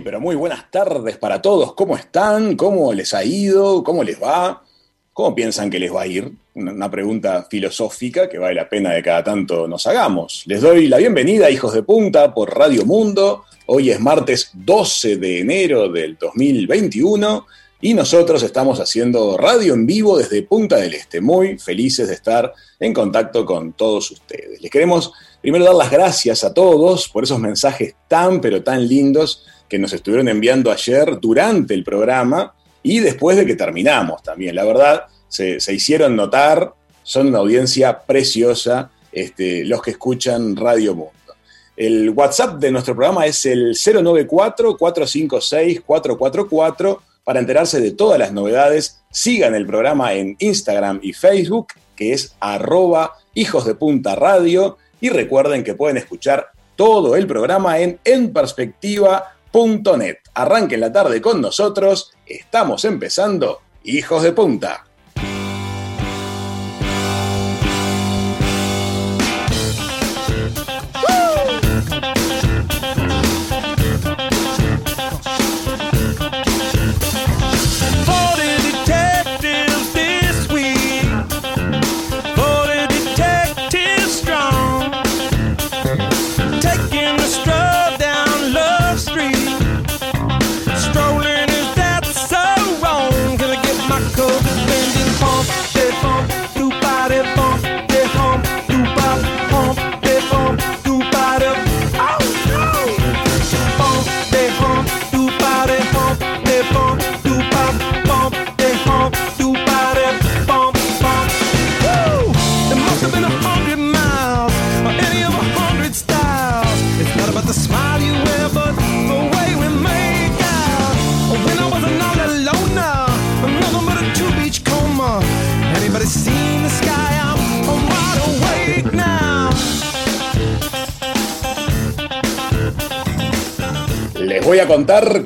Pero muy buenas tardes para todos. ¿Cómo están? ¿Cómo les ha ido? ¿Cómo les va? ¿Cómo piensan que les va a ir? Una pregunta filosófica que vale la pena de cada tanto nos hagamos. Les doy la bienvenida, hijos de punta, por Radio Mundo. Hoy es martes 12 de enero del 2021 y nosotros estamos haciendo radio en vivo desde Punta del Este. Muy felices de estar en contacto con todos ustedes. Les queremos primero dar las gracias a todos por esos mensajes tan, pero tan lindos que nos estuvieron enviando ayer durante el programa y después de que terminamos también. La verdad, se, hicieron notar, son una audiencia preciosa este, los que escuchan Radio Mundo. El WhatsApp de nuestro programa es el 094-456-444. Para enterarse de todas las novedades, sigan el programa en Instagram y Facebook, que es arroba hijos de punta radio. Y recuerden que pueden escuchar todo el programa en enperspectiva.com net. Arranquen la tarde con nosotros. Estamos empezando, hijos de punta.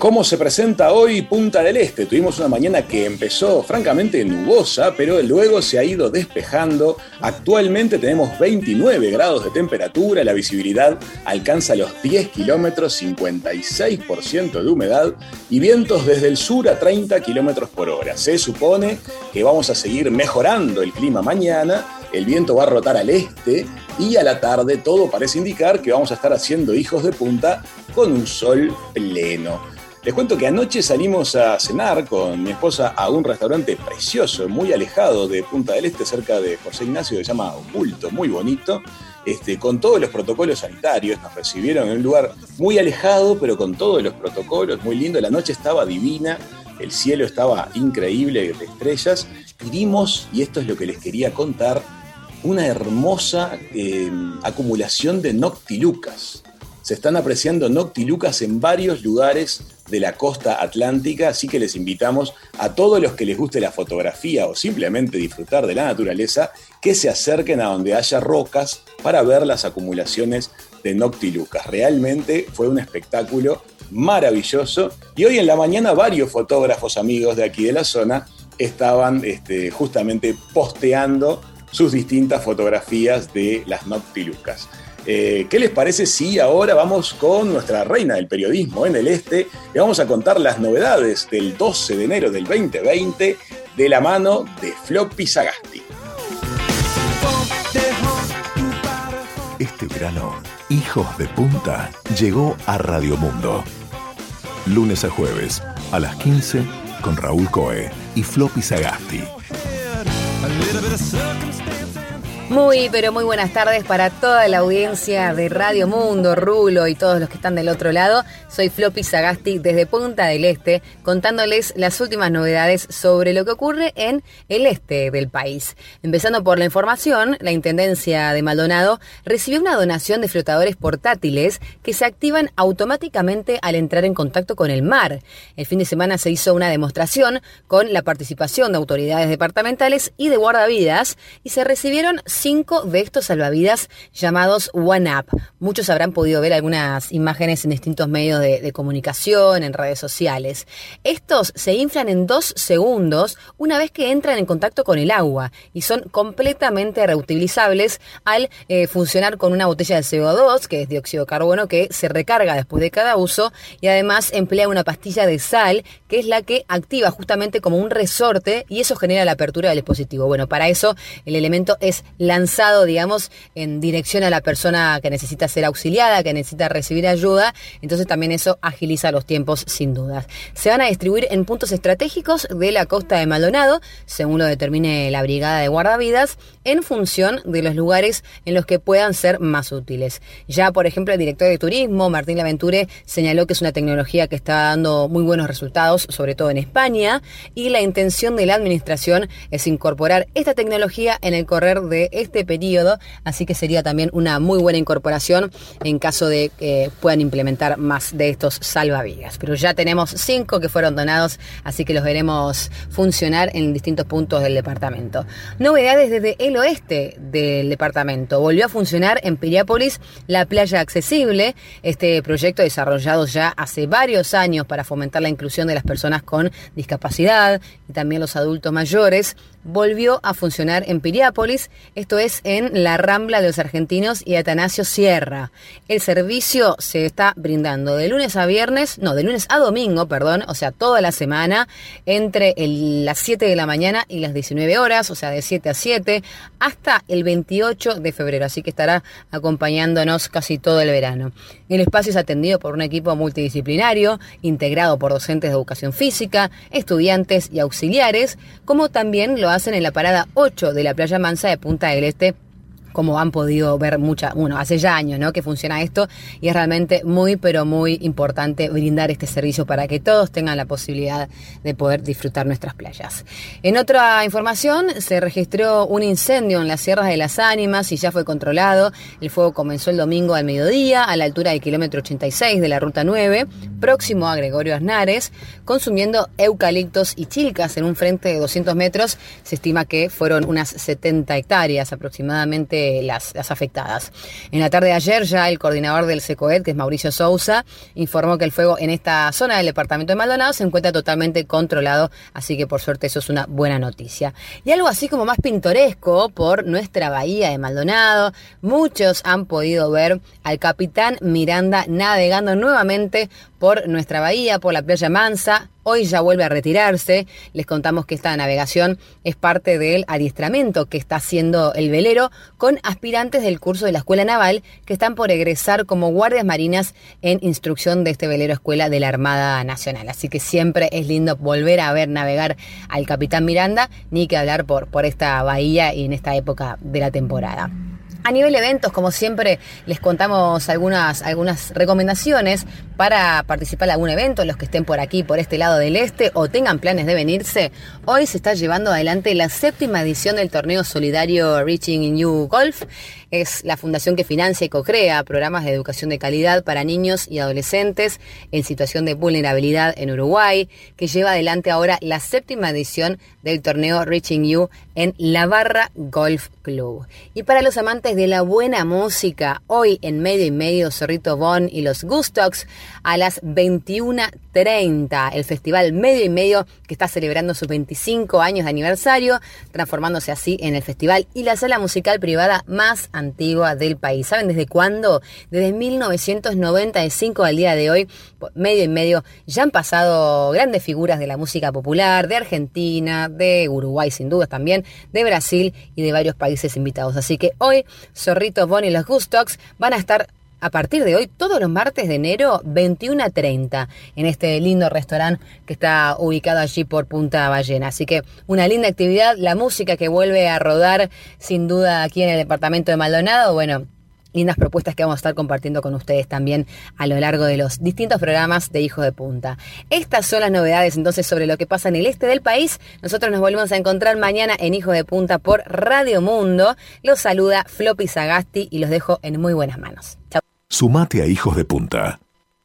Cómo se presenta hoy Punta del Este. Tuvimos una mañana que empezó francamente nubosa, pero luego se ha ido despejando. Actualmente tenemos 29 grados de temperatura, la visibilidad alcanza los 10 kilómetros, 56% de humedad y vientos desde el sur a 30 kilómetros por hora. Se supone que vamos a seguir mejorando el clima mañana. El viento va a rotar al este y a la tarde todo parece indicar que vamos a estar haciendo hijos de punta con un sol pleno. Les cuento que anoche salimos a cenar con mi esposa a un restaurante precioso, muy alejado de Punta del Este, cerca de José Ignacio, que se llama Oculto, muy bonito, este, con todos los protocolos sanitarios. Nos recibieron en un lugar muy alejado, pero con todos los protocolos, muy lindo. La noche estaba divina, el cielo estaba increíble de estrellas. Y vimos, y esto es lo que les quería contar, una hermosa eh, acumulación de noctilucas se están apreciando noctilucas en varios lugares de la costa atlántica, así que les invitamos a todos los que les guste la fotografía o simplemente disfrutar de la naturaleza, que se acerquen a donde haya rocas para ver las acumulaciones de noctilucas. Realmente fue un espectáculo maravilloso y hoy en la mañana varios fotógrafos amigos de aquí de la zona estaban este, justamente posteando sus distintas fotografías de las noctilucas. Eh, ¿Qué les parece si ahora vamos con nuestra reina del periodismo en el este y vamos a contar las novedades del 12 de enero del 2020 de la mano de Floppy Sagasti? Este verano, Hijos de Punta llegó a Radio Mundo. Lunes a jueves, a las 15, con Raúl Coe y Floppy Sagasti. Muy, pero muy buenas tardes para toda la audiencia de Radio Mundo, Rulo y todos los que están del otro lado. Soy Floppy Sagasti desde Punta del Este, contándoles las últimas novedades sobre lo que ocurre en el este del país. Empezando por la información, la Intendencia de Maldonado recibió una donación de flotadores portátiles que se activan automáticamente al entrar en contacto con el mar. El fin de semana se hizo una demostración con la participación de autoridades departamentales y de guardavidas y se recibieron cinco de estos salvavidas llamados One Up. Muchos habrán podido ver algunas imágenes en distintos medios de, comunicación, en redes sociales. Estos se inflan en dos segundos una vez que entran en contacto con el agua y son completamente reutilizables al eh, funcionar con una botella de CO2, que es dióxido de carbono, que se recarga después de cada uso y además emplea una pastilla de sal, que es la que activa justamente como un resorte y eso genera la apertura del dispositivo. Bueno, para eso el elemento es lanzado, digamos, en dirección a la persona que necesita ser auxiliada, que necesita recibir ayuda, entonces también eso agiliza los tiempos sin dudas. Se van a distribuir en puntos estratégicos de la costa de Maldonado, según lo determine la brigada de guardavidas, en función de los lugares en los que puedan ser más útiles. Ya, por ejemplo, el director de turismo, Martín Laventure, señaló que es una tecnología que está dando muy buenos resultados, sobre todo en España, y la intención de la administración es incorporar esta tecnología en el correr de este periodo, así que sería también una muy buena incorporación en caso de que puedan implementar más de estos salvavidas. Pero ya tenemos cinco que fueron donados, así que los veremos funcionar en distintos puntos del departamento. Novedades desde el oeste del departamento. Volvió a funcionar en Piriápolis la playa accesible, este proyecto desarrollado ya hace varios años para fomentar la inclusión de las personas con discapacidad y también los adultos mayores volvió a funcionar en Piriápolis, esto es en la Rambla de los Argentinos y Atanasio Sierra. El servicio se está brindando de lunes a viernes, no, de lunes a domingo, perdón, o sea, toda la semana, entre las 7 de la mañana y las 19 horas, o sea, de 7 a 7, hasta el 28 de febrero, así que estará acompañándonos casi todo el verano. El espacio es atendido por un equipo multidisciplinario, integrado por docentes de educación física, estudiantes y auxiliares, como también lo hacen en la parada 8 de la playa Mansa de Punta del Este como han podido ver mucha, bueno, hace ya años, ¿no? Que funciona esto y es realmente muy, pero muy importante brindar este servicio para que todos tengan la posibilidad de poder disfrutar nuestras playas. En otra información, se registró un incendio en las Sierras de las Ánimas y ya fue controlado. El fuego comenzó el domingo al mediodía a la altura del kilómetro 86 de la ruta 9, próximo a Gregorio Aznares, consumiendo eucaliptos y chilcas en un frente de 200 metros. Se estima que fueron unas 70 hectáreas aproximadamente las, afectadas. En la tarde de ayer ya el coordinador del SECOED, que es Mauricio Sousa, informó que el fuego en esta zona del departamento de Maldonado se encuentra totalmente controlado, así que por suerte eso es una buena noticia. Y algo así como más pintoresco por nuestra bahía de Maldonado, muchos han podido ver al capitán Miranda navegando nuevamente por nuestra bahía, por la playa Mansa. Hoy ya vuelve a retirarse. Les contamos que esta navegación es parte del adiestramiento que está haciendo el velero con aspirantes del curso de la Escuela Naval que están por egresar como guardias marinas en instrucción de este velero escuela de la Armada Nacional. Así que siempre es lindo volver a ver navegar al capitán Miranda, ni que hablar por, por esta bahía y en esta época de la temporada. A nivel eventos, como siempre, les contamos algunas, algunas recomendaciones para participar en algún evento, los que estén por aquí, por este lado del este, o tengan planes de venirse. Hoy se está llevando adelante la séptima edición del torneo solidario Reaching in You Golf. Es la fundación que financia y co-crea programas de educación de calidad para niños y adolescentes en situación de vulnerabilidad en Uruguay, que lleva adelante ahora la séptima edición del torneo Reaching You en La Barra Golf Club. Y para los amantes de la buena música, hoy en medio y medio Zorrito Bon y los Gustox a las 21.30, el festival medio y medio que está celebrando sus 25 años de aniversario, transformándose así en el festival y la sala musical privada más antigua del país. ¿Saben desde cuándo? Desde 1995 al día de hoy, medio y medio, ya han pasado grandes figuras de la música popular, de Argentina, de Uruguay sin dudas también, de Brasil y de varios países invitados. Así que hoy, Zorrito Bon y los Gustox van a estar a partir de hoy, todos los martes de enero, 21 a 30, en este lindo restaurante que está ubicado allí por Punta Ballena. Así que una linda actividad, la música que vuelve a rodar sin duda aquí en el departamento de Maldonado, bueno, lindas propuestas que vamos a estar compartiendo con ustedes también a lo largo de los distintos programas de Hijo de Punta. Estas son las novedades entonces sobre lo que pasa en el este del país. Nosotros nos volvemos a encontrar mañana en Hijo de Punta por Radio Mundo. Los saluda Floppy Sagasti y los dejo en muy buenas manos. Chao. Sumate a Hijos de Punta.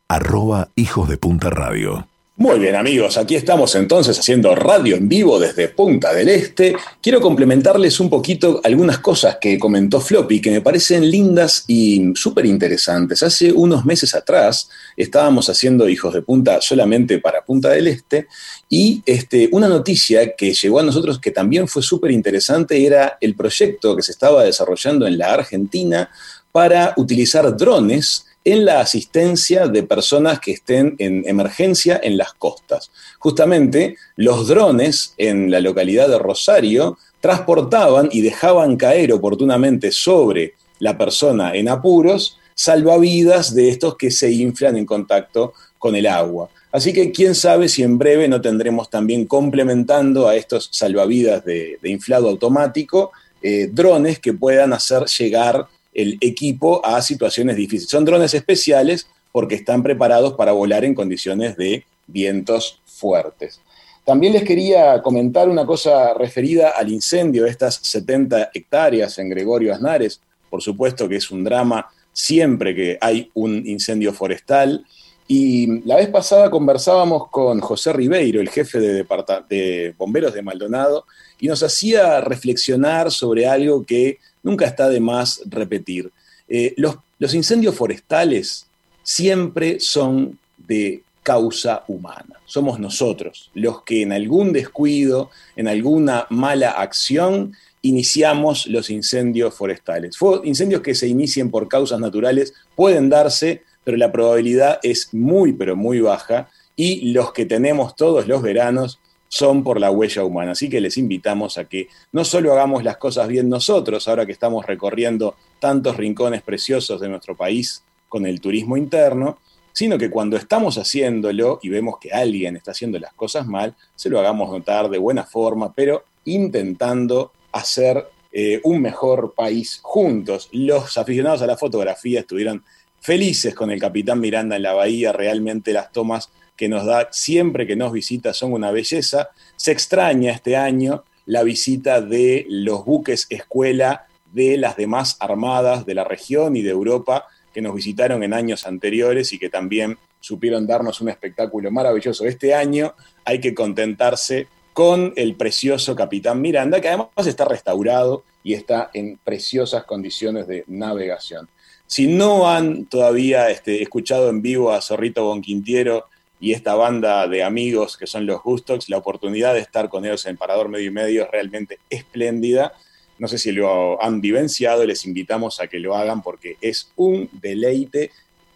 Arroba Hijos de Punta Radio. Muy bien amigos, aquí estamos entonces haciendo radio en vivo desde Punta del Este. Quiero complementarles un poquito algunas cosas que comentó Floppy que me parecen lindas y súper interesantes. Hace unos meses atrás estábamos haciendo Hijos de Punta solamente para Punta del Este y este, una noticia que llegó a nosotros que también fue súper interesante era el proyecto que se estaba desarrollando en la Argentina para utilizar drones en la asistencia de personas que estén en emergencia en las costas. Justamente los drones en la localidad de Rosario transportaban y dejaban caer oportunamente sobre la persona en apuros salvavidas de estos que se inflan en contacto con el agua. Así que quién sabe si en breve no tendremos también complementando a estos salvavidas de, inflado automático eh, drones que puedan hacer llegar el equipo a situaciones difíciles. Son drones especiales porque están preparados para volar en condiciones de vientos fuertes. También les quería comentar una cosa referida al incendio de estas 70 hectáreas en Gregorio Aznares. Por supuesto que es un drama siempre que hay un incendio forestal. Y la vez pasada conversábamos con José Ribeiro, el jefe de, de bomberos de Maldonado, y nos hacía reflexionar sobre algo que nunca está de más repetir. Eh, los, los incendios forestales siempre son de causa humana. Somos nosotros los que en algún descuido, en alguna mala acción, iniciamos los incendios forestales. Incendios que se inicien por causas naturales pueden darse, pero la probabilidad es muy, pero muy baja. Y los que tenemos todos los veranos son por la huella humana. Así que les invitamos a que no solo hagamos las cosas bien nosotros, ahora que estamos recorriendo tantos rincones preciosos de nuestro país con el turismo interno, sino que cuando estamos haciéndolo y vemos que alguien está haciendo las cosas mal, se lo hagamos notar de buena forma, pero intentando hacer eh, un mejor país juntos. Los aficionados a la fotografía estuvieron felices con el capitán Miranda en la bahía, realmente las tomas que nos da siempre que nos visita son una belleza. Se extraña este año la visita de los buques escuela de las demás armadas de la región y de Europa que nos visitaron en años anteriores y que también supieron darnos un espectáculo maravilloso. Este año hay que contentarse con el precioso Capitán Miranda, que además está restaurado y está en preciosas condiciones de navegación. Si no han todavía este, escuchado en vivo a Zorrito Bonquintiero y esta banda de amigos que son los Gustox, la oportunidad de estar con ellos en Parador Medio y Medio es realmente espléndida. No sé si lo han vivenciado, les invitamos a que lo hagan porque es un deleite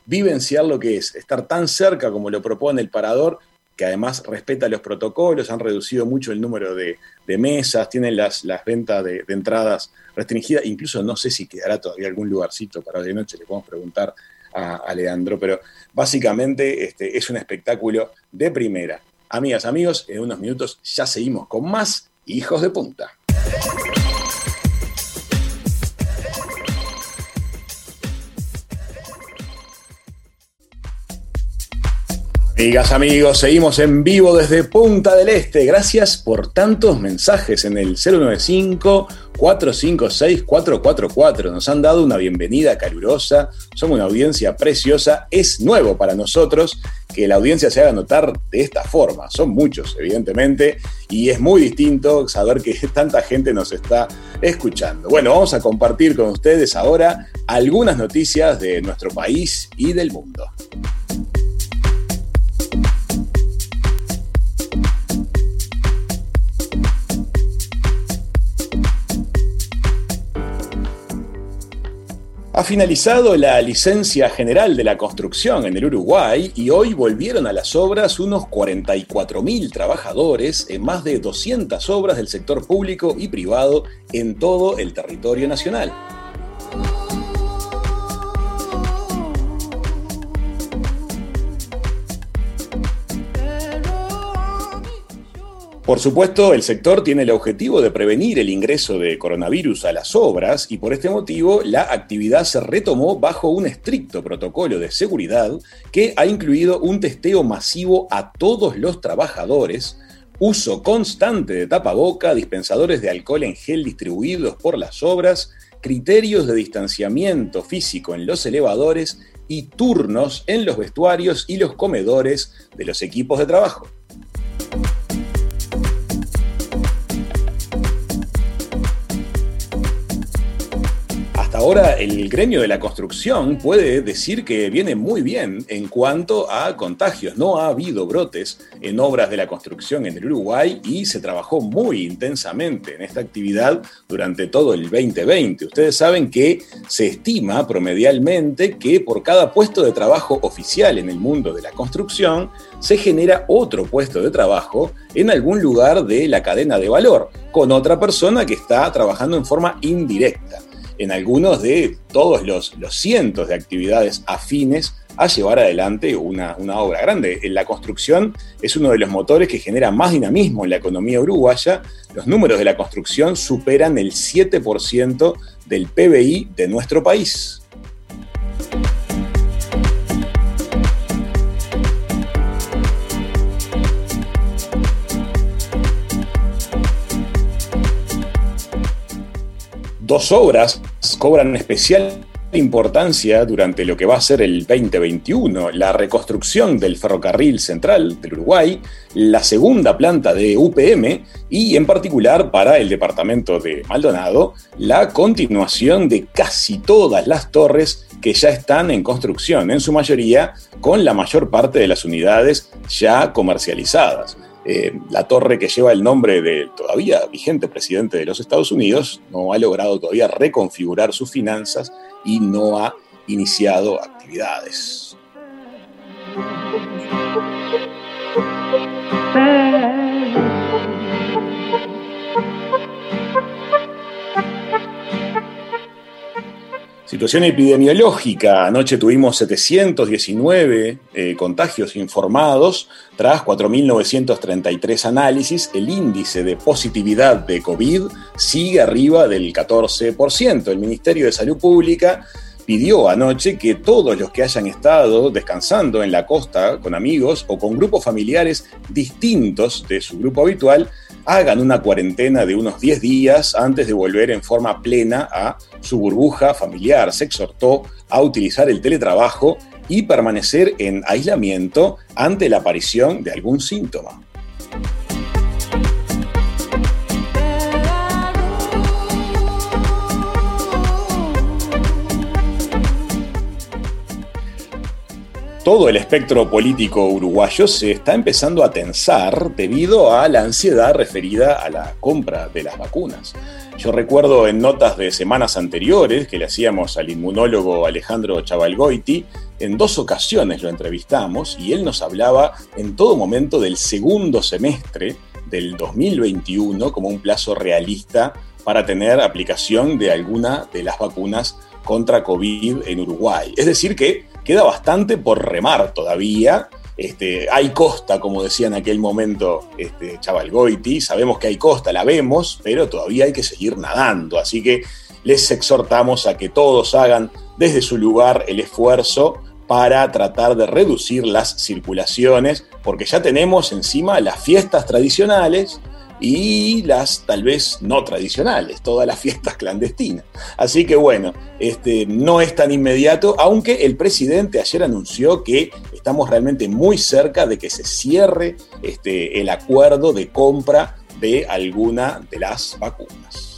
vivenciar lo que es estar tan cerca como lo propone el Parador, que además respeta los protocolos, han reducido mucho el número de, mesas, tienen las, las ventas de, entradas restringidas, incluso no sé si quedará todavía algún lugarcito para hoy de noche, le podemos preguntar a, Leandro, pero básicamente este, es un espectáculo de primera. Amigas, amigos, en unos minutos ya seguimos con más Hijos de Punta. Amigas, amigos, seguimos en vivo desde Punta del Este. Gracias por tantos mensajes en el 095 456 444. Nos han dado una bienvenida calurosa. Somos una audiencia preciosa. Es nuevo para nosotros que la audiencia se haga notar de esta forma. Son muchos, evidentemente, y es muy distinto saber que tanta gente nos está escuchando. Bueno, vamos a compartir con ustedes ahora algunas noticias de nuestro país y del mundo. Ha finalizado la licencia general de la construcción en el Uruguay y hoy volvieron a las obras unos 44.000 trabajadores en más de 200 obras del sector público y privado en todo el territorio nacional. Por supuesto, el sector tiene el objetivo de prevenir el ingreso de coronavirus a las obras y por este motivo la actividad se retomó bajo un estricto protocolo de seguridad que ha incluido un testeo masivo a todos los trabajadores, uso constante de tapaboca, dispensadores de alcohol en gel distribuidos por las obras, criterios de distanciamiento físico en los elevadores y turnos en los vestuarios y los comedores de los equipos de trabajo. Ahora el gremio de la construcción puede decir que viene muy bien en cuanto a contagios. No ha habido brotes en obras de la construcción en el Uruguay y se trabajó muy intensamente en esta actividad durante todo el 2020. Ustedes saben que se estima promedialmente que por cada puesto de trabajo oficial en el mundo de la construcción se genera otro puesto de trabajo en algún lugar de la cadena de valor con otra persona que está trabajando en forma indirecta en algunos de todos los, cientos de actividades afines a llevar adelante una, una, obra grande. La construcción es uno de los motores que genera más dinamismo en la economía uruguaya. Los números de la construcción superan el 7% del PBI de nuestro país. Dos obras cobran especial importancia durante lo que va a ser el 2021, la reconstrucción del ferrocarril central del Uruguay, la segunda planta de UPM y en particular para el departamento de Maldonado, la continuación de casi todas las torres que ya están en construcción, en su mayoría con la mayor parte de las unidades ya comercializadas. Eh, la torre que lleva el nombre del todavía vigente presidente de los Estados Unidos no ha logrado todavía reconfigurar sus finanzas y no ha iniciado actividades. Situación epidemiológica. Anoche tuvimos 719 eh, contagios informados tras 4.933 análisis. El índice de positividad de COVID sigue arriba del 14%. El Ministerio de Salud Pública pidió anoche que todos los que hayan estado descansando en la costa con amigos o con grupos familiares distintos de su grupo habitual hagan una cuarentena de unos 10 días antes de volver en forma plena a su burbuja familiar. Se exhortó a utilizar el teletrabajo y permanecer en aislamiento ante la aparición de algún síntoma. Todo el espectro político uruguayo se está empezando a tensar debido a la ansiedad referida a la compra de las vacunas. Yo recuerdo en notas de semanas anteriores que le hacíamos al inmunólogo Alejandro Chavalgoiti, en dos ocasiones lo entrevistamos y él nos hablaba en todo momento del segundo semestre del 2021 como un plazo realista para tener aplicación de alguna de las vacunas contra COVID en Uruguay. Es decir, que queda bastante por remar todavía. Este, hay costa, como decía en aquel momento este, Chaval Goiti, sabemos que hay costa, la vemos, pero todavía hay que seguir nadando. Así que les exhortamos a que todos hagan desde su lugar el esfuerzo para tratar de reducir las circulaciones, porque ya tenemos encima las fiestas tradicionales, y las tal vez no tradicionales, todas las fiestas clandestinas. Así que bueno, este, no es tan inmediato, aunque el presidente ayer anunció que estamos realmente muy cerca de que se cierre este, el acuerdo de compra de alguna de las vacunas.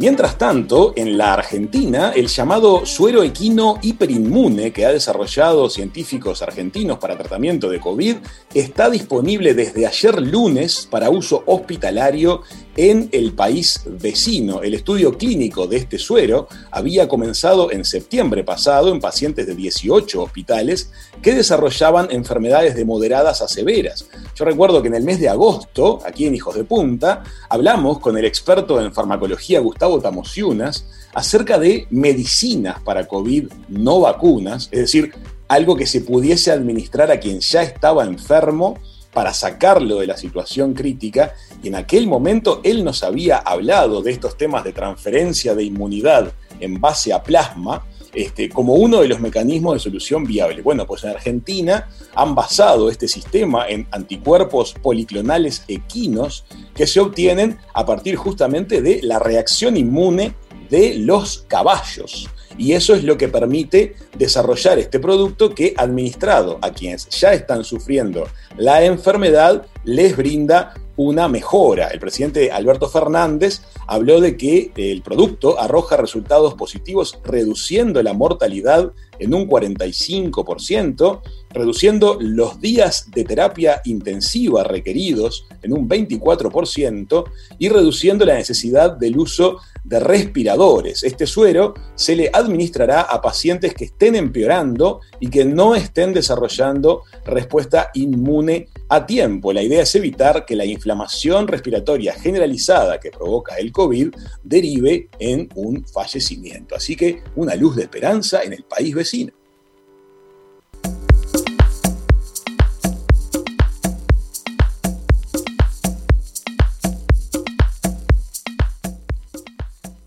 Mientras tanto, en la Argentina, el llamado suero equino hiperinmune que ha desarrollado científicos argentinos para tratamiento de COVID está disponible desde ayer lunes para uso hospitalario en el país vecino. El estudio clínico de este suero había comenzado en septiembre pasado en pacientes de 18 hospitales que desarrollaban enfermedades de moderadas a severas. Yo recuerdo que en el mes de agosto, aquí en Hijos de Punta, hablamos con el experto en farmacología Gustavo Tamosiunas acerca de medicinas para COVID no vacunas, es decir, algo que se pudiese administrar a quien ya estaba enfermo para sacarlo de la situación crítica y en aquel momento él nos había hablado de estos temas de transferencia de inmunidad en base a plasma este, como uno de los mecanismos de solución viable. Bueno, pues en Argentina han basado este sistema en anticuerpos policlonales equinos que se obtienen a partir justamente de la reacción inmune de los caballos. Y eso es lo que permite desarrollar este producto que administrado a quienes ya están sufriendo la enfermedad les brinda una mejora. El presidente Alberto Fernández habló de que el producto arroja resultados positivos reduciendo la mortalidad en un 45%, reduciendo los días de terapia intensiva requeridos en un 24% y reduciendo la necesidad del uso de respiradores. Este suero se le administrará a pacientes que estén empeorando y que no estén desarrollando respuesta inmune a tiempo. La idea es evitar que la inflamación respiratoria generalizada que provoca el COVID derive en un fallecimiento. Así que una luz de esperanza en el país vecino.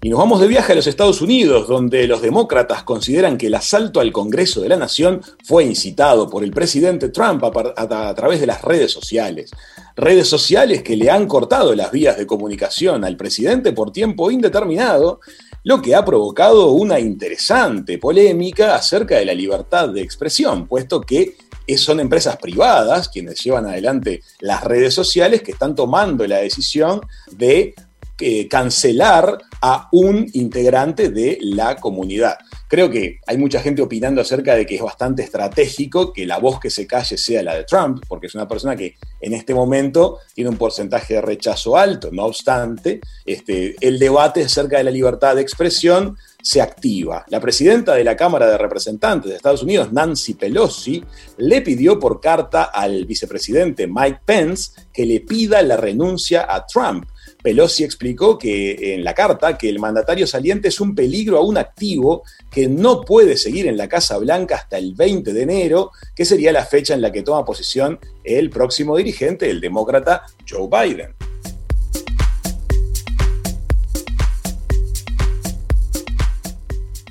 Y nos vamos de viaje a los Estados Unidos, donde los demócratas consideran que el asalto al Congreso de la Nación fue incitado por el presidente Trump a, través de las redes sociales. Redes sociales que le han cortado las vías de comunicación al presidente por tiempo indeterminado, lo que ha provocado una interesante polémica acerca de la libertad de expresión, puesto que son empresas privadas quienes llevan adelante las redes sociales que están tomando la decisión de eh, cancelar a un integrante de la comunidad. Creo que hay mucha gente opinando acerca de que es bastante estratégico que la voz que se calle sea la de Trump, porque es una persona que en este momento tiene un porcentaje de rechazo alto. No obstante, este, el debate acerca de la libertad de expresión se activa. La presidenta de la Cámara de Representantes de Estados Unidos, Nancy Pelosi, le pidió por carta al vicepresidente Mike Pence que le pida la renuncia a Trump Pelosi explicó que en la carta que el mandatario saliente es un peligro a un activo que no puede seguir en la Casa Blanca hasta el 20 de enero, que sería la fecha en la que toma posesión el próximo dirigente, el demócrata Joe Biden.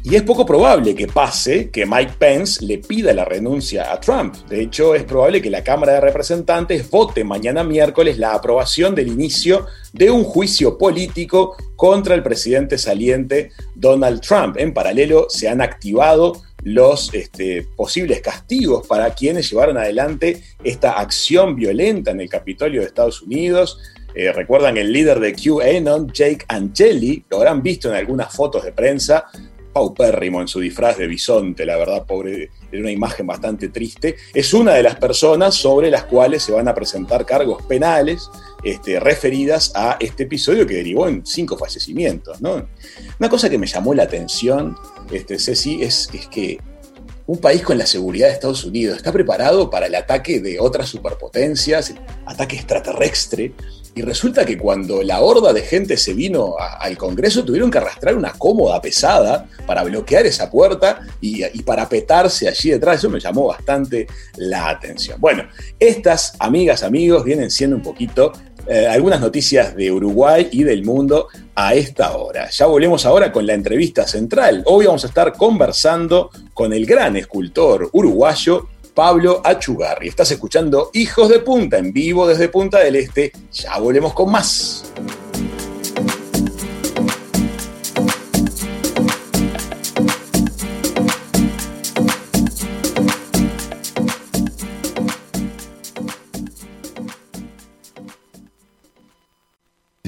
Y es poco probable que pase que Mike Pence le pida la renuncia a Trump. De hecho, es probable que la Cámara de Representantes vote mañana miércoles la aprobación del inicio de un juicio político contra el presidente saliente Donald Trump. En paralelo, se han activado los este, posibles castigos para quienes llevaron adelante esta acción violenta en el Capitolio de Estados Unidos. Eh, recuerdan el líder de QAnon, Jake Angeli, lo habrán visto en algunas fotos de prensa, paupérrimo en su disfraz de bisonte, la verdad, pobre, era una imagen bastante triste, es una de las personas sobre las cuales se van a presentar cargos penales este, referidas a este episodio que derivó en cinco fallecimientos. ¿no? Una cosa que me llamó la atención, este, Ceci, es, es que un país con la seguridad de Estados Unidos está preparado para el ataque de otras superpotencias, ataque extraterrestre, y resulta que cuando la horda de gente se vino al Congreso, tuvieron que arrastrar una cómoda pesada para bloquear esa puerta y, para petarse allí detrás. Eso me llamó bastante la atención. Bueno, estas, amigas, amigos, vienen siendo un poquito eh, algunas noticias de Uruguay y del mundo a esta hora. Ya volvemos ahora con la entrevista central. Hoy vamos a estar conversando con el gran escultor uruguayo Pablo Achugarri. Estás escuchando Hijos de Punta en vivo desde Punta del Este. Ya volvemos con más.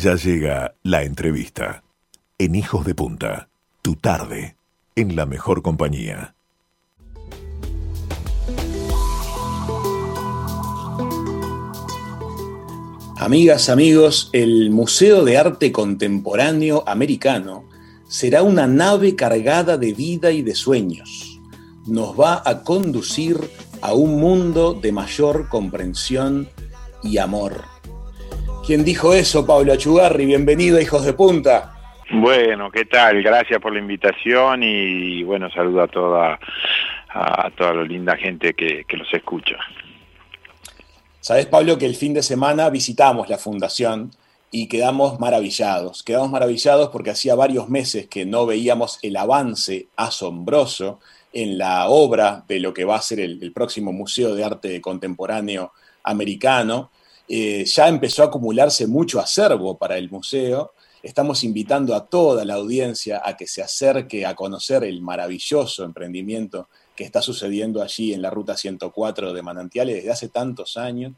Ya llega la entrevista en Hijos de Punta, tu tarde, en la mejor compañía. Amigas, amigos, el Museo de Arte Contemporáneo Americano será una nave cargada de vida y de sueños. Nos va a conducir a un mundo de mayor comprensión y amor. ¿Quién dijo eso, Pablo Achugarri? Bienvenido, Hijos de Punta. Bueno, ¿qué tal? Gracias por la invitación y bueno, saludo a toda, a toda la linda gente que, que los escucha. Sabes, Pablo, que el fin de semana visitamos la fundación y quedamos maravillados. Quedamos maravillados porque hacía varios meses que no veíamos el avance asombroso en la obra de lo que va a ser el, próximo Museo de Arte Contemporáneo Americano. Eh, ya empezó a acumularse mucho acervo para el museo. Estamos invitando a toda la audiencia a que se acerque a conocer el maravilloso emprendimiento que está sucediendo allí en la Ruta 104 de Manantiales desde hace tantos años.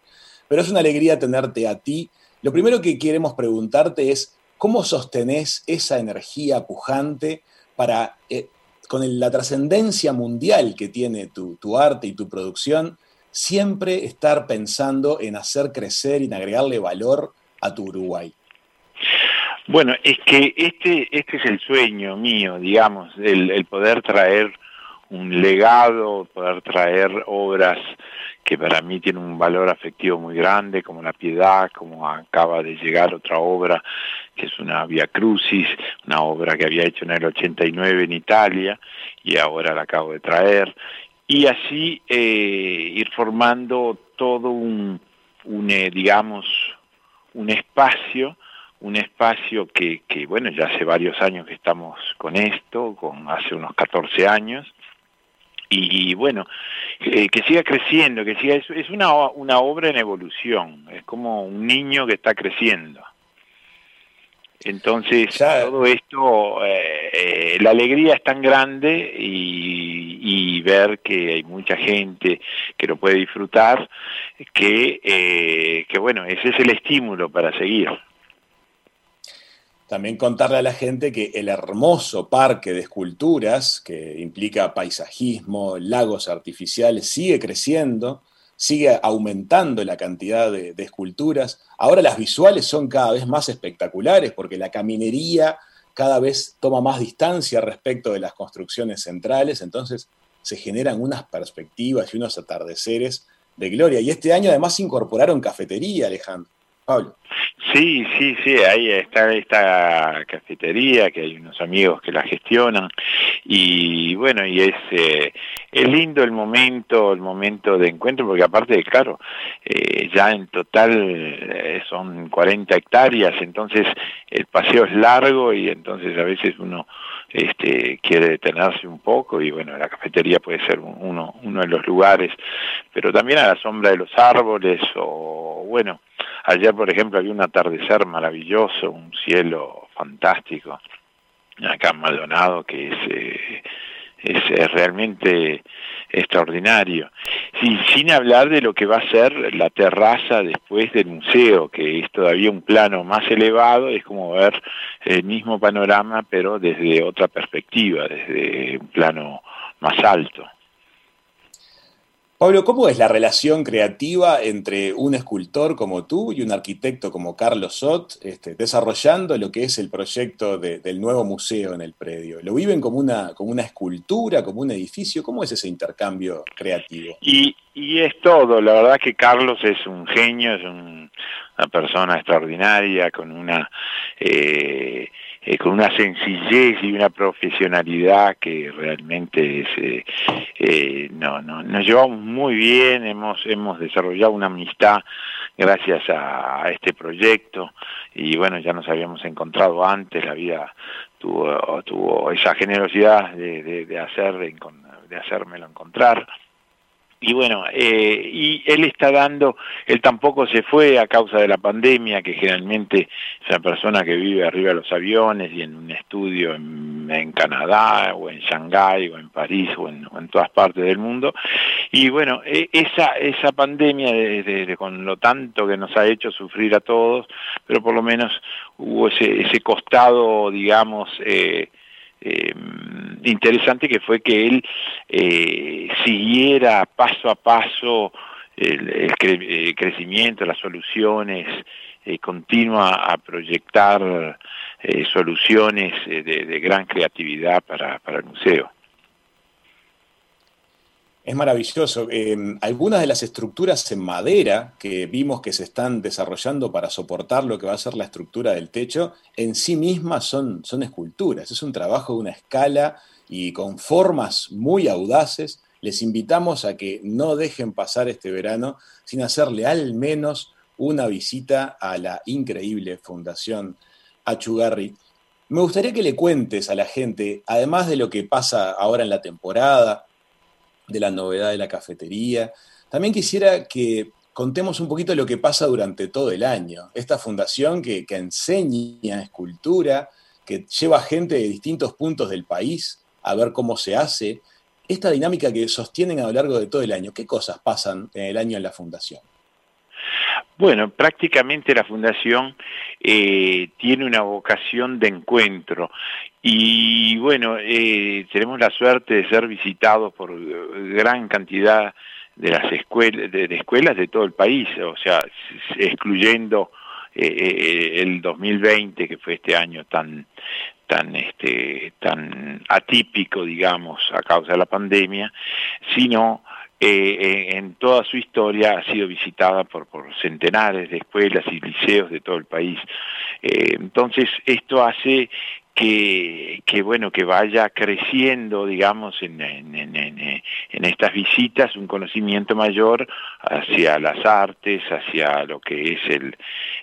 Pero es una alegría tenerte a ti. Lo primero que queremos preguntarte es, ¿cómo sostenés esa energía pujante para eh, con la trascendencia mundial que tiene tu, arte y tu producción, siempre estar pensando en hacer crecer y en agregarle valor a tu Uruguay. Bueno, es que este, este es el sueño mío, digamos, el poder traer un legado, poder traer obras que para mí tienen un valor afectivo muy grande, como La Piedad, como acaba de llegar otra obra, que es una Via Crucis, una obra que había hecho en el 89 en Italia, y ahora la acabo de traer, y así eh, ir formando todo un, eh, digamos, un espacio, un espacio que, que, bueno, ya hace varios años que estamos con esto, con hace unos 14 años, y, bueno, eh, que siga creciendo, que siga, es, es una, una obra en evolución, es como un niño que está creciendo. Entonces, todo esto, eh, eh, la alegría es tan grande y, y, ver que hay mucha gente que lo puede disfrutar, que, que bueno, ese es el estímulo para seguir. También contarle a la gente que el hermoso parque de esculturas, que implica paisajismo, lagos artificiales, sigue creciendo, sigue aumentando la cantidad de, esculturas. Ahora las visuales son cada vez más espectaculares porque la caminería cada vez toma más distancia respecto de las construcciones centrales, entonces se generan unas perspectivas y unos atardeceres de gloria. Y este año además incorporaron cafetería, Alejandro. Sí, sí, sí, ahí está esta cafetería que hay unos amigos que la gestionan. Y bueno, y es, eh, es lindo el momento, el momento de encuentro porque aparte, claro, eh, ya en total eh, son 40 hectáreas, entonces el paseo es largo y entonces a veces uno este, quiere detenerse un poco y bueno, la cafetería puede ser uno, uno de los lugares, pero también a la sombra de los árboles o bueno, Ayer, por ejemplo, había un atardecer maravilloso, un cielo fantástico, acá en Maldonado, que es, eh, es, realmente extraordinario. Sin, sin hablar de lo que va a ser la terraza después del museo, que es todavía un plano más elevado, es como ver el mismo panorama, pero desde otra perspectiva, desde un plano más alto. Pablo, ¿cómo es la relación creativa entre un escultor como tú y un arquitecto como Carlos Sot, este, desarrollando lo que es el proyecto del nuevo museo en el predio? ¿Lo viven como una, como una escultura, como un edificio? ¿Cómo es ese intercambio creativo? Y, es todo, la verdad que Carlos es un genio, es una persona extraordinaria, con una... Eh, eh, con una sencillez y una profesionalidad que realmente es, eh, eh, no, no, nos llevamos muy bien, hemos, hemos desarrollado una amistad gracias a, este proyecto y bueno, ya nos habíamos encontrado antes, la vida tuvo, tuvo esa generosidad de, de, de hacer, de hacérmelo encontrar y bueno, eh, y él está dando, él tampoco se fue a causa de la pandemia, que generalmente es una persona que vive arriba de los aviones y en un estudio en, Canadá o en Shanghái o en París o en, todas partes del mundo. Y bueno, e, esa, esa pandemia de, con lo tanto que nos ha hecho sufrir a todos, pero por lo menos hubo ese, ese costado, digamos, eh, eh, interesante que fue que él eh, siguiera paso a paso el, crecimiento, las soluciones, eh, continua a proyectar eh, soluciones de, de, gran creatividad para, para el museo. Es maravilloso. Em, algunas de las estructuras en madera que vimos que se están desarrollando para soportar lo que va a ser la estructura del techo, en sí mismas son, son esculturas. Es un trabajo de una escala y con formas muy audaces. Les invitamos a que no dejen pasar este verano sin hacerle al menos una visita a la increíble Fundación Achugarri. Me gustaría que le cuentes a la gente, además de lo que pasa ahora en la temporada, de la novedad de la cafetería, también quisiera que contemos un poquito lo que pasa durante todo el año. Esta fundación que, que enseña escultura, que lleva gente de distintos puntos del país a ver cómo se hace, esta dinámica que sostienen a lo largo de todo el año, ¿qué cosas pasan en el año en la fundación? Bueno, prácticamente la fundación eh, tiene una vocación de encuentro y bueno, eh, tenemos la suerte de ser visitados por gran cantidad de las escuelas de, escuelas de todo el país, o sea, excluyendo eh, el 2020 que fue este año tan tan este tan atípico digamos a causa de la pandemia sino eh, en toda su historia ha sido visitada por, por centenares de escuelas y liceos de todo el país. Eh, entonces, esto hace que, que, bueno que vaya creciendo digamos en, en, en, estas visitas un conocimiento mayor hacia las artes hacia lo que es el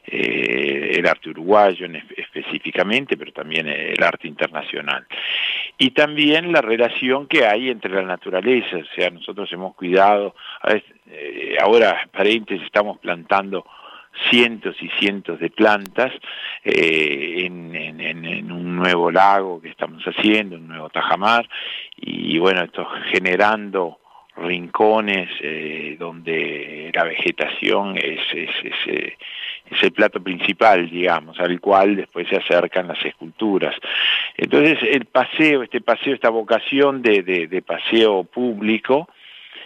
eh, el arte uruguayo específicamente pero también el arte internacional. Y también la relación que hay entre la naturaleza o sea nosotros hemos cuidado eh, ahora paréntesis estamos plantando cientos y cientos de plantas eh, en, un nuevo lago que estamos haciendo, un nuevo tajamar, y bueno, esto generando rincones eh, donde la vegetación es, es, eh, es, el plato principal, digamos, al cual después se acercan las esculturas. Entonces el paseo, este paseo, esta vocación de, de paseo público,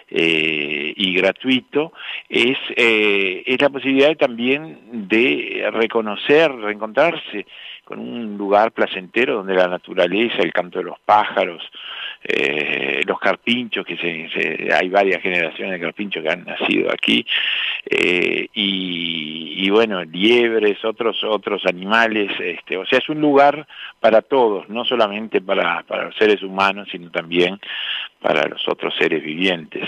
eh, y gratuito, es, eh, es la posibilidad también de reconocer, reencontrarse con un lugar placentero donde la naturaleza, el canto de los pájaros, eh, los carpinchos, que se, hay varias generaciones de carpinchos que han nacido aquí, eh, y, y, bueno, liebres, otros, otros animales, este, o sea, es un lugar para todos, no solamente para, para los seres humanos, sino también para los otros seres vivientes.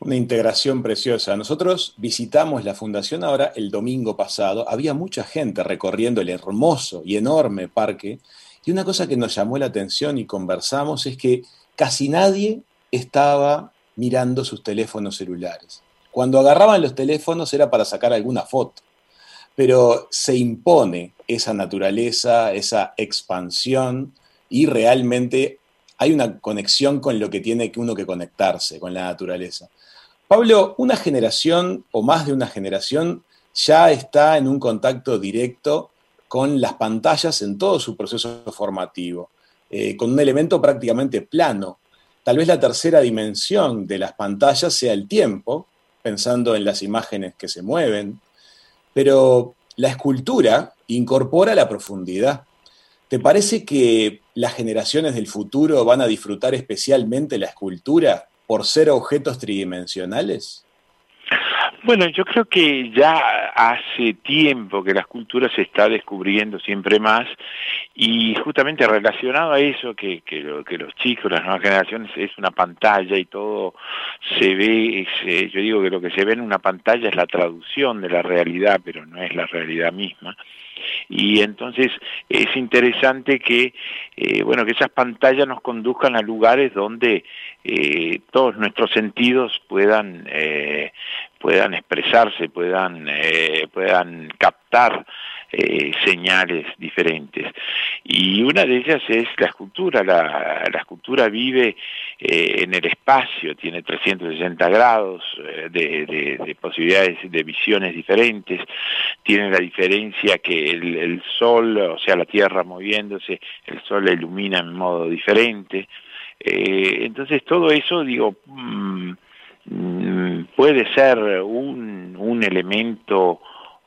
Una integración preciosa. Nosotros visitamos la fundación ahora el domingo pasado. Había mucha gente recorriendo el hermoso y enorme parque. Y una cosa que nos llamó la atención y conversamos es que casi nadie estaba mirando sus teléfonos celulares. Cuando agarraban los teléfonos era para sacar alguna foto. Pero se impone esa naturaleza, esa expansión y realmente hay una conexión con lo que tiene uno que conectarse, con la naturaleza. Pablo, una generación o más de una generación ya está en un contacto directo con las pantallas en todo su proceso formativo, eh, con un elemento prácticamente plano. Tal vez la tercera dimensión de las pantallas sea el tiempo, pensando en las imágenes que se mueven, pero la escultura incorpora la profundidad. ¿Te parece que las generaciones del futuro van a disfrutar especialmente la escultura por ser objetos tridimensionales? Bueno, yo creo que ya hace tiempo que la escultura se está descubriendo siempre más y justamente relacionado a eso, que, que, los chicos, las nuevas generaciones, es una pantalla y todo se ve, yo digo que lo que se ve en una pantalla es la traducción de la realidad, pero no es la realidad misma. Y entonces es interesante que eh, bueno que esas pantallas nos conduzcan a lugares donde eh, todos nuestros sentidos puedan eh, puedan expresarse puedan puedan captar eh, señales diferentes. Y una de ellas es la escultura. La, la escultura vive eh, en el espacio, tiene 360 grados eh, de, de, posibilidades de visiones diferentes. Tiene la diferencia que el, el, sol, o sea, la Tierra moviéndose, el sol ilumina en modo diferente. entonces todo eso, digo, mm, mm, puede ser un, un elemento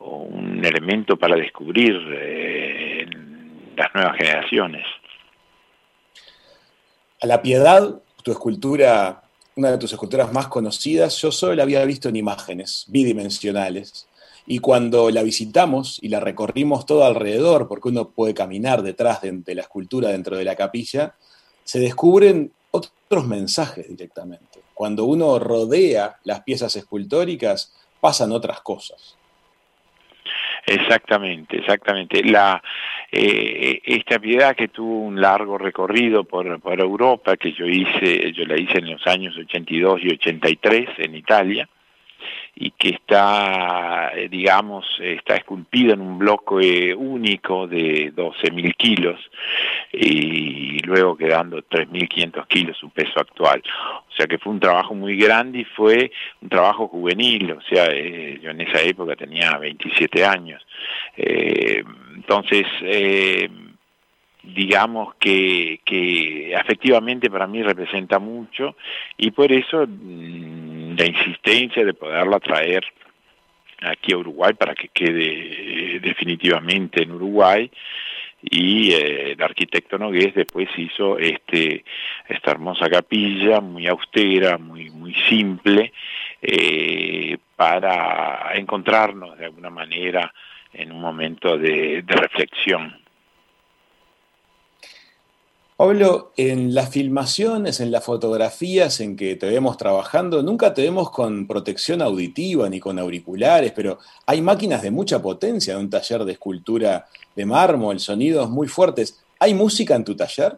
un elemento para descubrir eh, las nuevas generaciones. A la piedad, tu escultura, una de tus esculturas más conocidas, yo solo la había visto en imágenes bidimensionales. Y cuando la visitamos y la recorrimos todo alrededor, porque uno puede caminar detrás de, de la escultura dentro de la capilla, se descubren otros mensajes directamente. Cuando uno rodea las piezas escultóricas, pasan otras cosas. Exactamente, exactamente. La, eh, esta piedad que tuvo un largo recorrido por, por Europa, que yo hice, yo la hice en los años 82 y 83 en Italia, y que está, eh, digamos, está esculpido en un bloque único de 12.000 kilos y luego quedando 3.500 kilos su peso actual. O sea que fue un trabajo muy grande y fue un trabajo juvenil, o sea, eh, yo en esa época tenía 27 años. Eh, entonces, digamos que, que efectivamente para mí representa mucho y por eso mm, la insistencia de poderla traer aquí a Uruguay para que quede eh, definitivamente en Uruguay. Y eh, el arquitecto Nogués después hizo este esta hermosa capilla muy austera muy muy simple eh, para encontrarnos de alguna manera en un momento de reflexión Pablo, en las filmaciones, en las fotografías en que te vemos trabajando, nunca te vemos con protección auditiva ni con auriculares, pero hay máquinas de mucha potencia en un taller de escultura de mármol, sonidos muy fuertes. ¿Hay música en tu taller?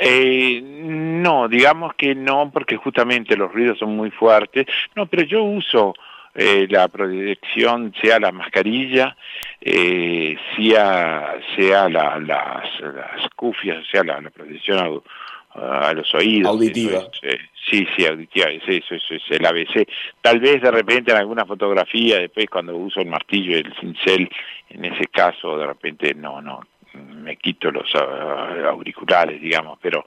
Eh, no, digamos que no, porque justamente los ruidos son muy fuertes. No, pero yo uso eh, la protección, sea la mascarilla, eh, sea, sea la, las, las cufias, sea la, protección a, los oídos. Auditiva. Eh, sí, sí, auditiva, eso, eso, es el ABC. Tal vez de repente en alguna fotografía, después cuando uso el martillo y el cincel, en ese caso de repente no, no, me quito los ah, auriculares, digamos, pero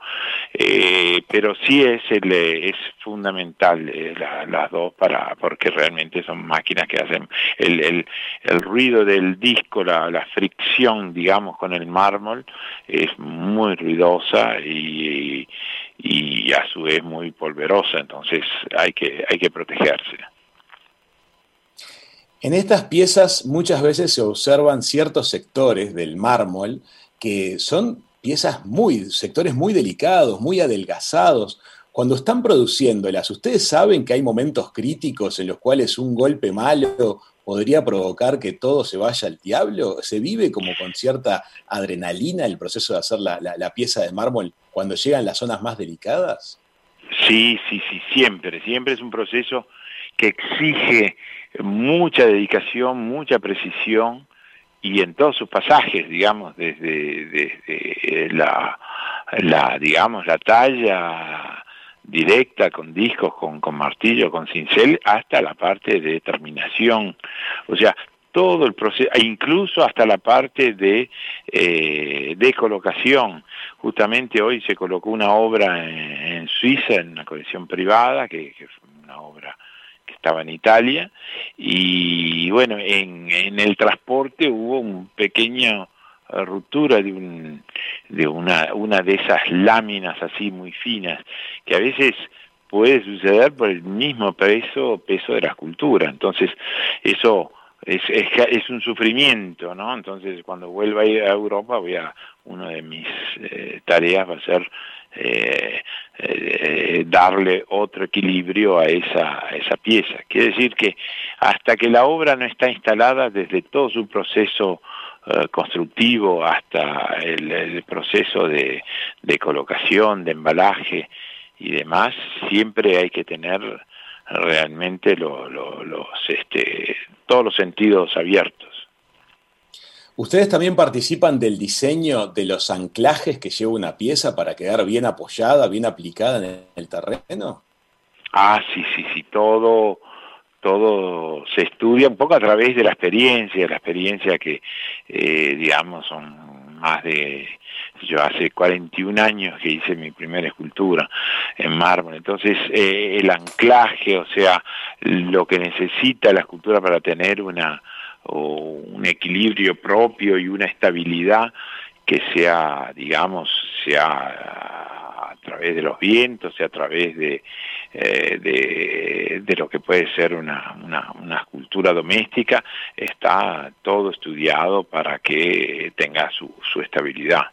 eh, pero sí es el, es fundamental eh, las dos para porque realmente son máquinas que hacen el, el, el ruido del disco, la, la fricción, digamos, con el mármol es muy ruidosa y, y a su vez muy polverosa, entonces hay que hay que protegerse. En estas piezas muchas veces se observan ciertos sectores del mármol que son piezas muy, sectores muy delicados, muy adelgazados. Cuando están produciéndolas, ¿ustedes saben que hay momentos críticos en los cuales un golpe malo podría provocar que todo se vaya al diablo? ¿Se vive como con cierta adrenalina el proceso de hacer la, la pieza de mármol cuando llegan las zonas más delicadas? Sí, sí, sí, siempre, siempre es un proceso que exige mucha dedicación, mucha precisión y en todos sus pasajes, digamos, desde, desde la, la, digamos, la talla directa con discos, con, con martillo, con cincel, hasta la parte de terminación. O sea, todo el proceso, e incluso hasta la parte de, eh, de colocación. Justamente hoy se colocó una obra en, Suiza, en una colección privada, que, que fue una obra estaba en Italia, y bueno, en, en el transporte hubo un pequeño eh, ruptura de, un, de una, una de esas láminas así muy finas, que a veces puede suceder por el mismo peso, peso de la escultura. Entonces, eso es, es, es, un sufrimiento, ¿no? Entonces, cuando vuelva a a Europa, voy a, una de mis eh, tareas va a ser eh, eh, darle otro equilibrio a esa, esa pieza. Quiere decir que hasta que la obra no está instalada desde todo su proceso eh, constructivo hasta el, proceso de, colocación, de embalaje y demás, siempre hay que tener realmente los, este, todos los sentidos abiertos. ¿Ustedes también participan del diseño de los anclajes que lleva una pieza para quedar bien apoyada, bien aplicada en el terreno? Ah, sí, sí, sí, todo, todo se estudia un poco a través de la experiencia, la experiencia que, eh, digamos, son más de, yo hace 41 años que hice mi primera escultura en mármol, entonces eh, el anclaje, o sea, lo que necesita la escultura para tener una, o un equilibrio propio y una estabilidad que sea, digamos, sea a través de los vientos, sea a través de, eh, de, lo que puede ser una, una, una, escultura doméstica, está todo estudiado para que tenga su, su estabilidad.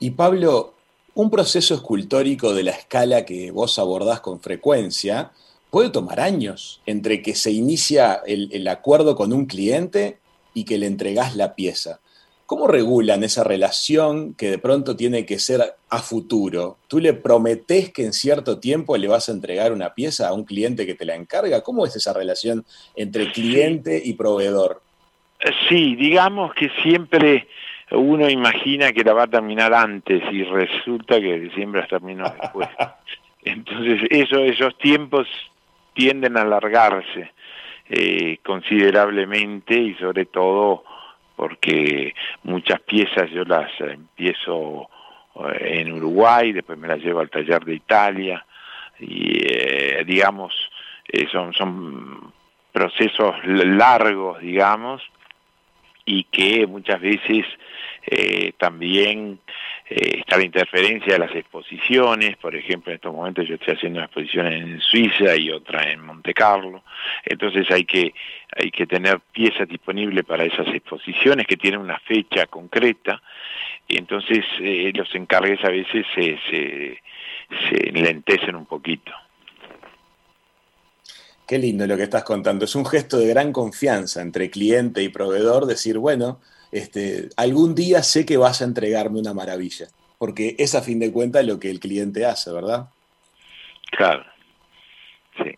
Y Pablo, un proceso escultórico de la escala que vos abordás con frecuencia, puede tomar años entre que se inicia el, acuerdo con un cliente y que le entregás la pieza. ¿Cómo regulan esa relación que de pronto tiene que ser a futuro? ¿Tú le prometés que en cierto tiempo le vas a entregar una pieza a un cliente que te la encarga? ¿Cómo es esa relación entre cliente y proveedor? Eh, sí, digamos que siempre uno imagina que la va a terminar antes y resulta que siempre la terminó después. Entonces, eso, esos tiempos tienden a alargarse eh, considerablemente y sobre todo porque muchas piezas yo las empiezo eh, en Uruguay, después me las llevo al taller de Italia y eh, digamos son, son procesos largos, digamos, y que muchas veces eh, también eh, está la interferencia de las exposiciones, por ejemplo, en estos momentos yo estoy haciendo una exposición en Suiza y otra en Monte Carlo, entonces hay que, hay que tener piezas disponibles para esas exposiciones que tienen una fecha concreta, entonces eh, los encargues a veces se, se, se lentecen un poquito. Qué lindo lo que estás contando. Es un gesto de gran confianza entre cliente y proveedor, decir, bueno, este, algún día sé que vas a entregarme una maravilla, porque es a fin de cuentas lo que el cliente hace, ¿verdad? Claro, sí.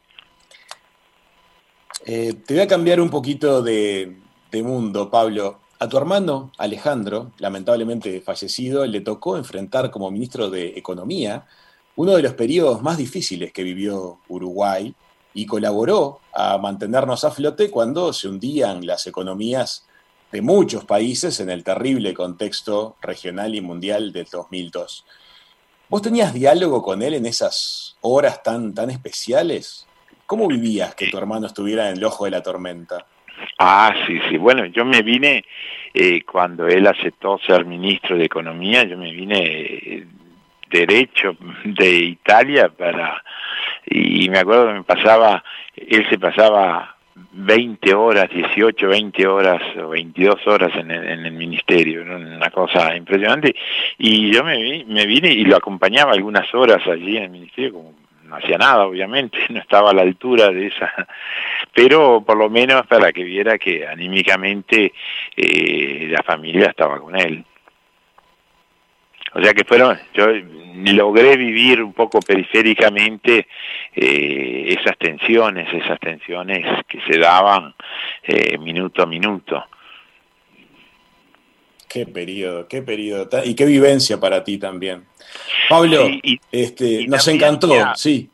Eh, te voy a cambiar un poquito de, de mundo, Pablo. A tu hermano Alejandro, lamentablemente fallecido, le tocó enfrentar como ministro de Economía uno de los periodos más difíciles que vivió Uruguay y colaboró a mantenernos a flote cuando se hundían las economías de muchos países en el terrible contexto regional y mundial del 2002. ¿Vos tenías diálogo con él en esas horas tan, tan especiales? ¿Cómo vivías que tu hermano estuviera en el ojo de la tormenta? Ah, sí, sí. Bueno, yo me vine, eh, cuando él aceptó ser ministro de Economía, yo me vine eh, derecho de Italia para y me acuerdo que me pasaba, él se pasaba 20 horas, 18, 20 horas o 22 horas en el, en el ministerio, una cosa impresionante. Y yo me, me vine y lo acompañaba algunas horas allí en el ministerio, como no hacía nada, obviamente, no estaba a la altura de esa, pero por lo menos para que viera que anímicamente eh, la familia estaba con él. O sea que fueron, yo logré vivir un poco periféricamente eh, esas tensiones, esas tensiones que se daban eh, minuto a minuto. Qué periodo, qué periodo, y qué vivencia para ti también. Pablo, este, nos encantó, sí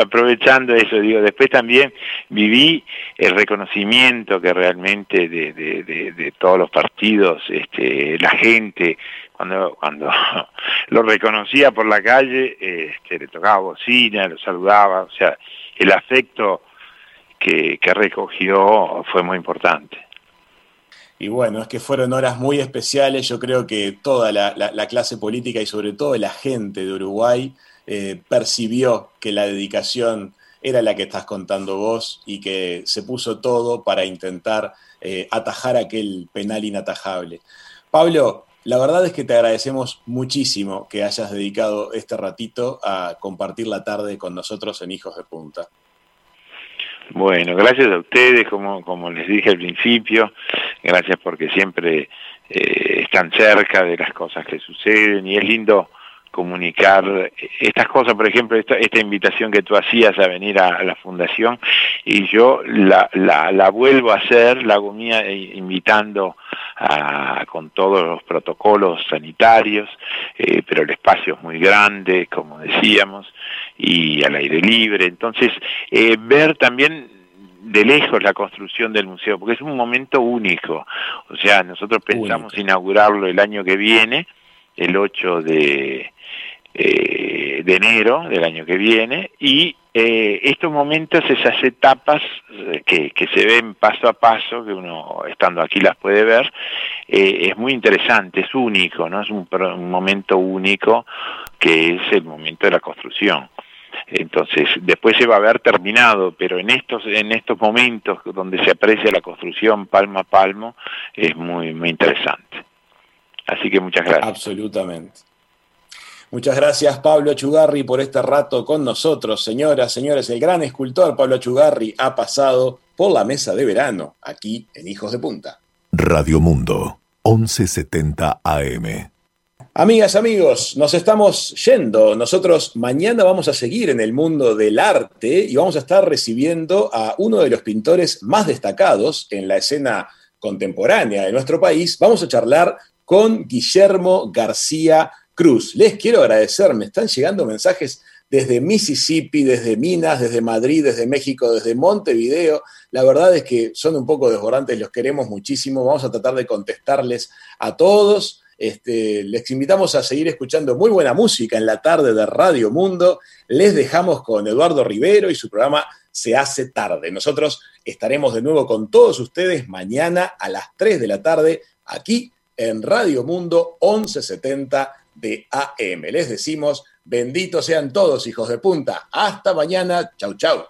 aprovechando eso, digo, después también viví el reconocimiento que realmente de, de, de, todos los partidos, este, la gente, cuando, cuando lo reconocía por la calle, este, le tocaba bocina, lo saludaba, o sea, el afecto que, que recogió fue muy importante. Y bueno, es que fueron horas muy especiales, yo creo que toda la, la clase política y sobre todo la gente de Uruguay eh, percibió que la dedicación era la que estás contando vos y que se puso todo para intentar eh, atajar aquel penal inatajable. Pablo, la verdad es que te agradecemos muchísimo que hayas dedicado este ratito a compartir la tarde con nosotros en Hijos de Punta. Bueno, gracias a ustedes, como, como les dije al principio, gracias porque siempre eh, están cerca de las cosas que suceden y es lindo comunicar estas cosas, por ejemplo, esta, esta invitación que tú hacías a venir a, la fundación y yo la, la, la, vuelvo a hacer, la hago mía eh, invitando a, con todos los protocolos sanitarios, eh, pero el espacio es muy grande, como decíamos, y al aire libre, entonces eh, ver también de lejos la construcción del museo, porque es un momento único, o sea, nosotros pensamos inaugurarlo el año que viene, el 8 de, eh, de enero del año que viene y eh, estos momentos, esas etapas eh, que, que, se ven paso a paso, que uno estando aquí las puede ver, es muy interesante, es único, ¿no? Es un, un, momento único que es el momento de la construcción. Entonces, después se va a ver terminado, pero en estos, en estos momentos donde se aprecia la construcción palmo a palmo, es muy, muy interesante. Así que muchas gracias. Absolutamente. Muchas gracias Pablo Chugarri por este rato con nosotros. Señoras, señores, el gran escultor Pablo Chugarri ha pasado por la mesa de verano aquí en Hijos de Punta. Radio Mundo, 1170 AM. Amigas, amigos, nos estamos yendo. Nosotros mañana vamos a seguir en el mundo del arte y vamos a estar recibiendo a uno de los pintores más destacados en la escena contemporánea de nuestro país. Vamos a charlar con Guillermo García Cruz. Les quiero agradecer, me están llegando mensajes desde Mississippi, desde Minas, desde Madrid, desde México, desde Montevideo. La verdad es que son un poco desbordantes, los queremos muchísimo. Vamos a tratar de contestarles a todos. Este, les invitamos a seguir escuchando muy buena música en la tarde de Radio Mundo. Les dejamos con Eduardo Rivero y su programa Se hace tarde. Nosotros estaremos de nuevo con todos ustedes mañana a las 3 de la tarde aquí en Radio Mundo 1170 de AM. Les decimos, benditos sean todos, hijos de punta. Hasta mañana. Chau, chau.